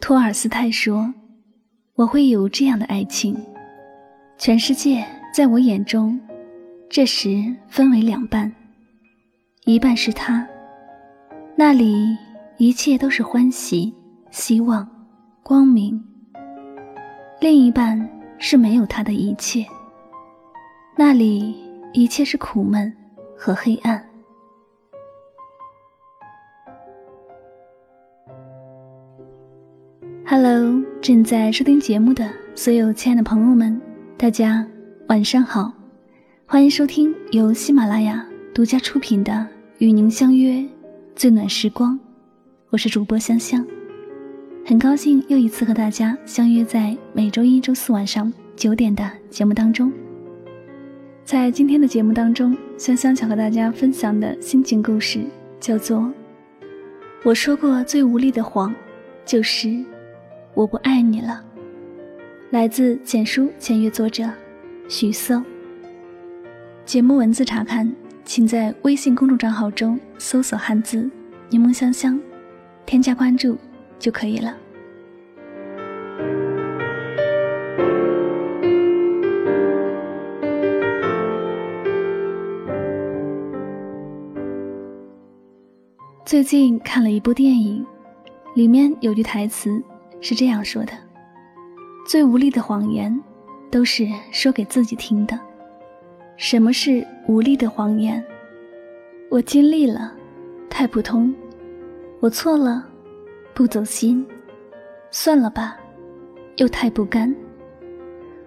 托尔斯泰说：“我会有这样的爱情，全世界在我眼中，这时分为两半，一半是他，那里一切都是欢喜、希望、光明；另一半是没有他的一切，那里一切是苦闷和黑暗。” Hello，正在收听节目的所有亲爱的朋友们，大家晚上好，欢迎收听由喜马拉雅独家出品的《与您相约最暖时光》，我是主播香香，很高兴又一次和大家相约在每周一、周四晚上九点的节目当中。在今天的节目当中，香香想和大家分享的心情故事叫做《我说过最无力的谎，就是》。我不爱你了。来自简书签约作者许瑟。节目文字查看，请在微信公众账号中搜索汉字“柠檬香香”，添加关注就可以了。最近看了一部电影，里面有句台词。是这样说的：最无力的谎言，都是说给自己听的。什么是无力的谎言？我尽力了，太普通；我错了，不走心，算了吧，又太不甘。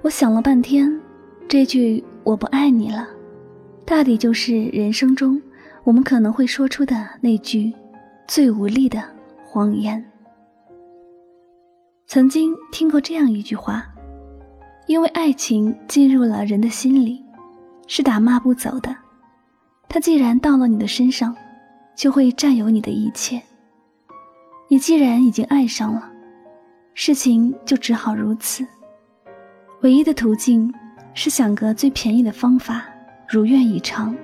我想了半天，这句“我不爱你了”，大抵就是人生中我们可能会说出的那句最无力的谎言。曾经听过这样一句话：“因为爱情进入了人的心里，是打骂不走的。它既然到了你的身上，就会占有你的一切。你既然已经爱上了，事情就只好如此。唯一的途径是想个最便宜的方法，如愿以偿。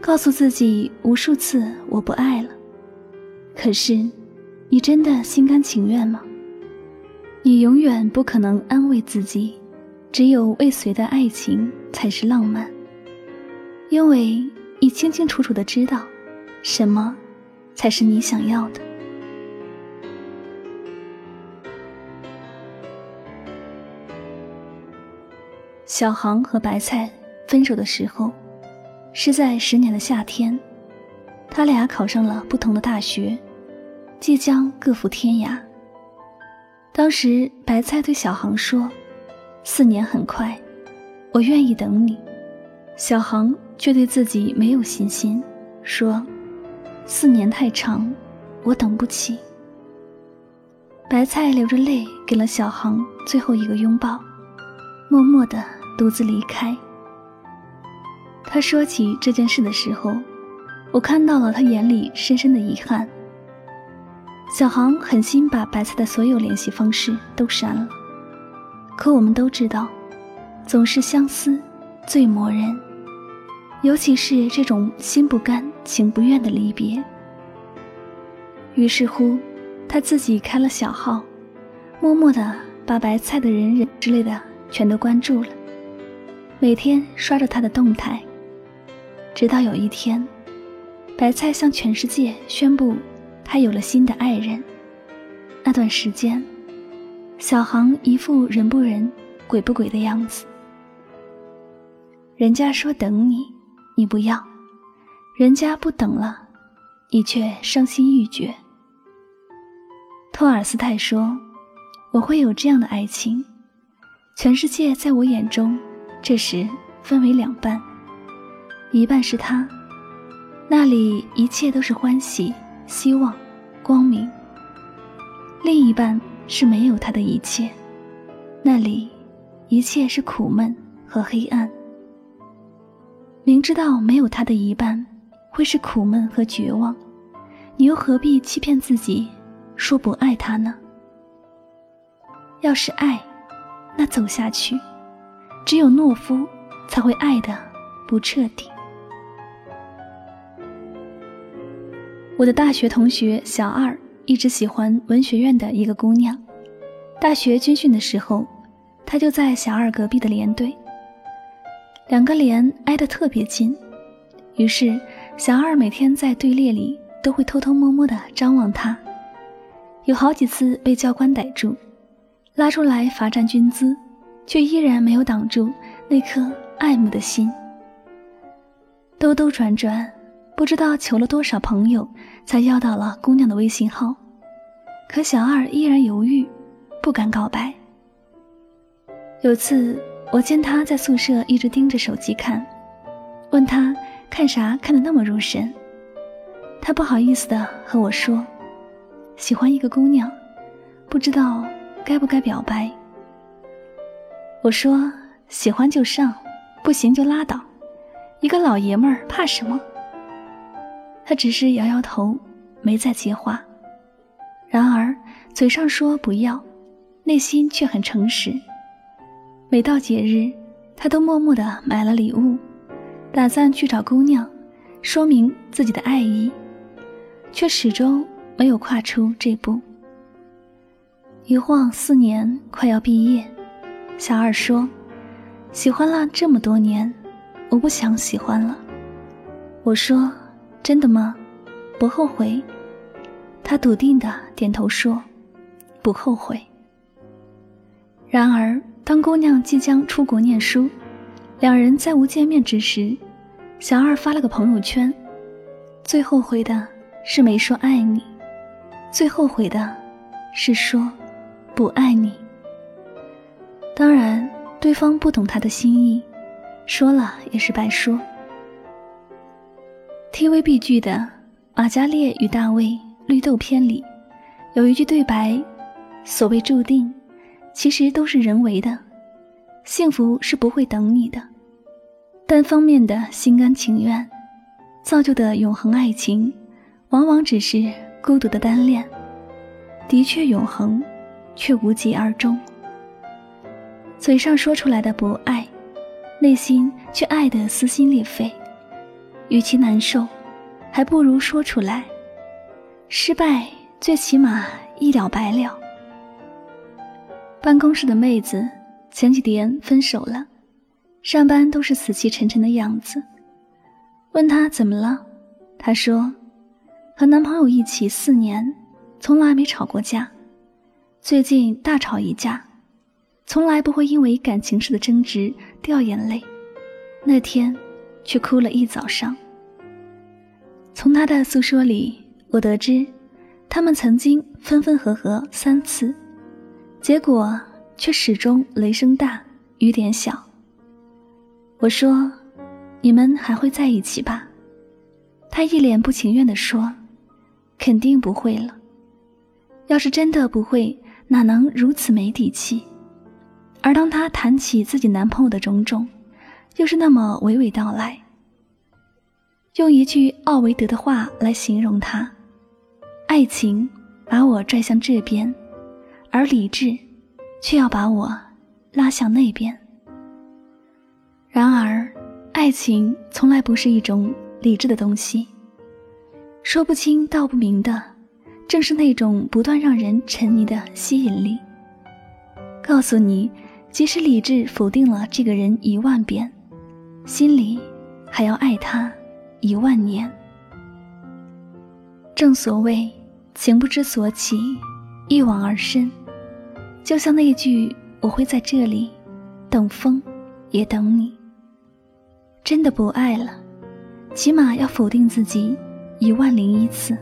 告诉自己无数次我不爱了，可是。”你真的心甘情愿吗？你永远不可能安慰自己，只有未遂的爱情才是浪漫，因为你清清楚楚的知道，什么才是你想要的。小航和白菜分手的时候，是在十年的夏天，他俩考上了不同的大学。即将各赴天涯。当时，白菜对小航说：“四年很快，我愿意等你。”小航却对自己没有信心，说：“四年太长，我等不起。”白菜流着泪给了小航最后一个拥抱，默默地独自离开。他说起这件事的时候，我看到了他眼里深深的遗憾。小航狠心把白菜的所有联系方式都删了，可我们都知道，总是相思最磨人，尤其是这种心不甘情不愿的离别。于是乎，他自己开了小号，默默的把白菜的人人之类的全都关注了，每天刷着他的动态，直到有一天，白菜向全世界宣布。他有了新的爱人。那段时间，小航一副人不人、鬼不鬼的样子。人家说等你，你不要；人家不等了，你却伤心欲绝。托尔斯泰说：“我会有这样的爱情，全世界在我眼中，这时分为两半，一半是他，那里一切都是欢喜。”希望，光明。另一半是没有他的一切，那里一切是苦闷和黑暗。明知道没有他的一半会是苦闷和绝望，你又何必欺骗自己说不爱他呢？要是爱，那走下去，只有懦夫才会爱的不彻底。我的大学同学小二一直喜欢文学院的一个姑娘，大学军训的时候，他就在小二隔壁的连队，两个连挨得特别近，于是小二每天在队列里都会偷偷摸摸地张望他，有好几次被教官逮住，拉出来罚站军姿，却依然没有挡住那颗爱慕的心，兜兜转转。不知道求了多少朋友，才要到了姑娘的微信号，可小二依然犹豫，不敢告白。有次我见他在宿舍一直盯着手机看，问他看啥看得那么入神，他不好意思的和我说，喜欢一个姑娘，不知道该不该表白。我说喜欢就上，不行就拉倒，一个老爷们儿怕什么？他只是摇摇头，没再接话。然而，嘴上说不要，内心却很诚实。每到节日，他都默默的买了礼物，打算去找姑娘，说明自己的爱意，却始终没有跨出这步。一晃四年，快要毕业，小二说：“喜欢了这么多年，我不想喜欢了。”我说。真的吗？不后悔。他笃定的点头说：“不后悔。”然而，当姑娘即将出国念书，两人再无见面之时，小二发了个朋友圈：“最后悔的是没说爱你，最后悔的是说不爱你。”当然，对方不懂他的心意，说了也是白说。TVB 剧的《马嘉烈与大卫》绿豆篇里，有一句对白：“所谓注定，其实都是人为的。幸福是不会等你的，单方面的心甘情愿造就的永恒爱情，往往只是孤独的单恋。的确永恒，却无疾而终。嘴上说出来的不爱，内心却爱得撕心裂肺。”与其难受，还不如说出来。失败最起码一了百了。办公室的妹子前几天分手了，上班都是死气沉沉的样子。问她怎么了，她说和男朋友一起四年，从来没吵过架，最近大吵一架，从来不会因为感情事的争执掉眼泪。那天。却哭了一早上。从他的诉说里，我得知，他们曾经分分合合三次，结果却始终雷声大雨点小。我说：“你们还会在一起吧？”他一脸不情愿地说：“肯定不会了。要是真的不会，哪能如此没底气？”而当他谈起自己男朋友的种种，又是那么娓娓道来，用一句奥维德的话来形容他：爱情把我拽向这边，而理智却要把我拉向那边。然而，爱情从来不是一种理智的东西，说不清道不明的，正是那种不断让人沉迷的吸引力。告诉你，即使理智否定了这个人一万遍。心里还要爱他一万年。正所谓情不知所起，一往而深。就像那句“我会在这里，等风，也等你”。真的不爱了，起码要否定自己一万零一次，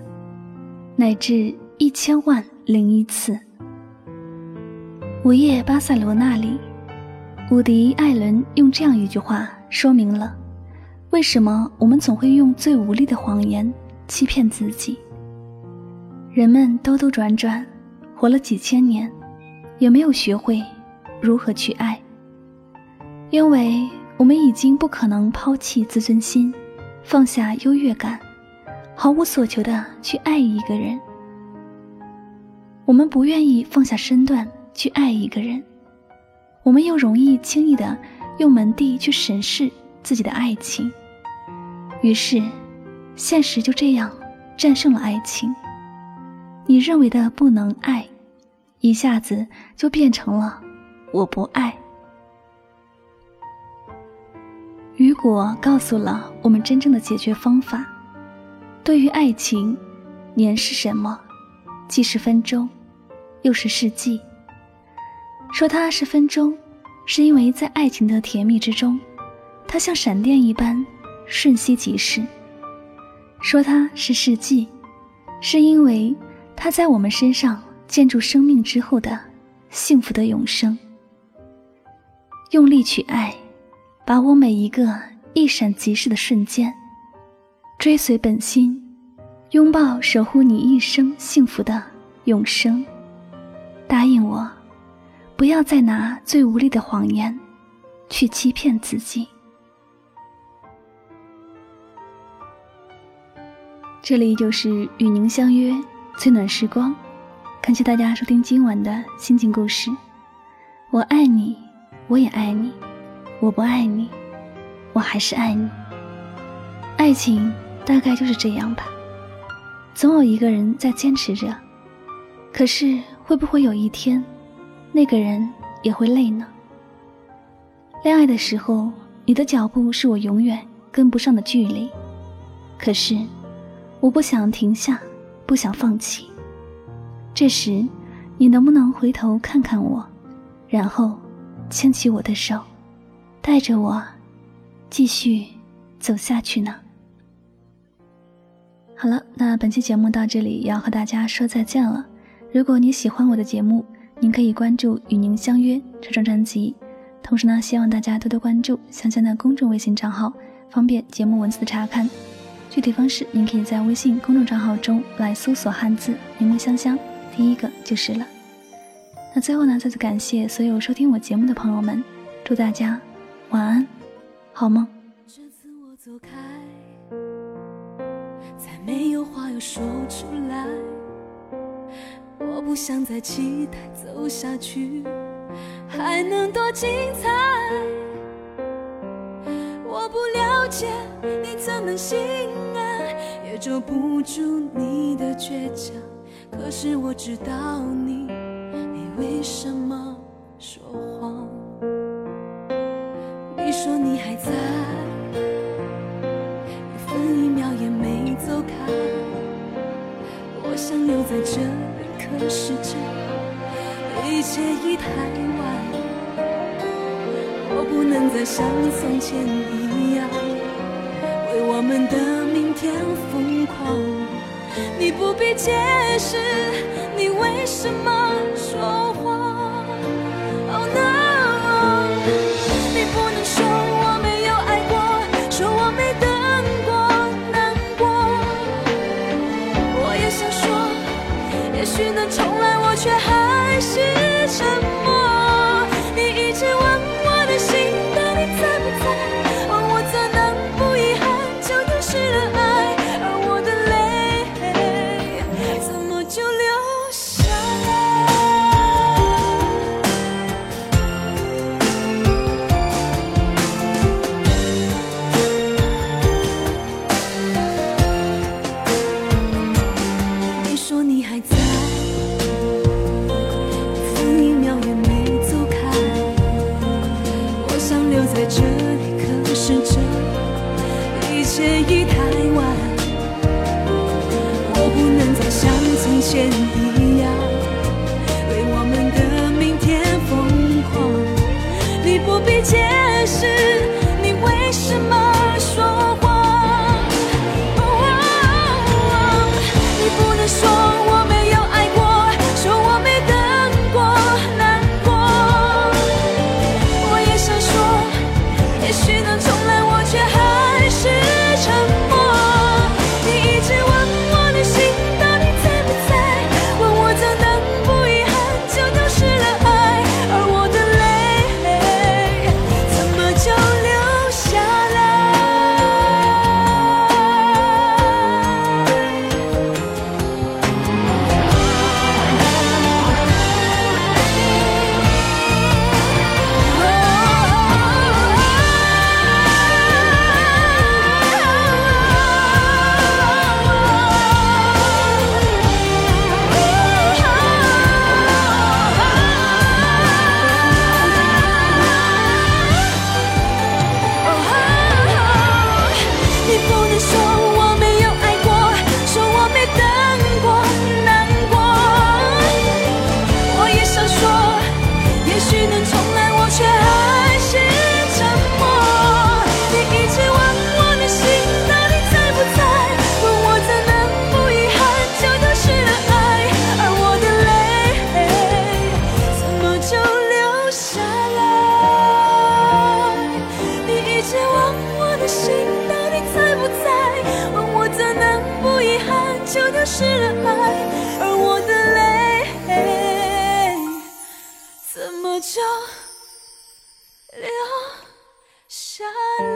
乃至一千万零一次。午夜巴塞罗那里，伍迪·艾伦用这样一句话。说明了，为什么我们总会用最无力的谎言欺骗自己。人们兜兜转转，活了几千年，也没有学会如何去爱。因为我们已经不可能抛弃自尊心，放下优越感，毫无所求的去爱一个人。我们不愿意放下身段去爱一个人，我们又容易轻易的用门第去审视自己的爱情，于是，现实就这样战胜了爱情。你认为的不能爱，一下子就变成了我不爱。雨果告诉了我们真正的解决方法。对于爱情，年是什么？既是分钟，又是世纪。说它是分钟，是因为在爱情的甜蜜之中，它像闪电一般瞬息即逝；说它是世纪，是因为它在我们身上建筑生命之后的幸福的永生。用力去爱，把握每一个一闪即逝的瞬间，追随本心，拥抱守护你一生幸福的永生。答应我。不要再拿最无力的谎言去欺骗自己。这里就是与您相约最暖时光，感谢大家收听今晚的心情故事。我爱你，我也爱你；我不爱你，我还是爱你。爱情大概就是这样吧，总有一个人在坚持着，可是会不会有一天？那个人也会累呢。恋爱的时候，你的脚步是我永远跟不上的距离。可是，我不想停下，不想放弃。这时，你能不能回头看看我，然后牵起我的手，带着我继续走下去呢？好了，那本期节目到这里要和大家说再见了。如果你喜欢我的节目，您可以关注“与您相约”这张专辑，同时呢，希望大家多多关注香香的公众微信账号，方便节目文字的查看。具体方式，您可以在微信公众账号中来搜索汉字“柠檬香香”，第一个就是了。那最后呢，再次感谢所有收听我节目的朋友们，祝大家晚安，好吗。这次我走开，再没有话要说出来。我不想再期待走下去还能多精彩。我不了解你怎能心安，也遮不住你的倔强。可是我知道你，你为什么说一切已太晚，我不能再像从前一样为我们的明天疯狂。你不必解释，你为什么说谎是沉默。失了爱，而我的泪怎么就流下来？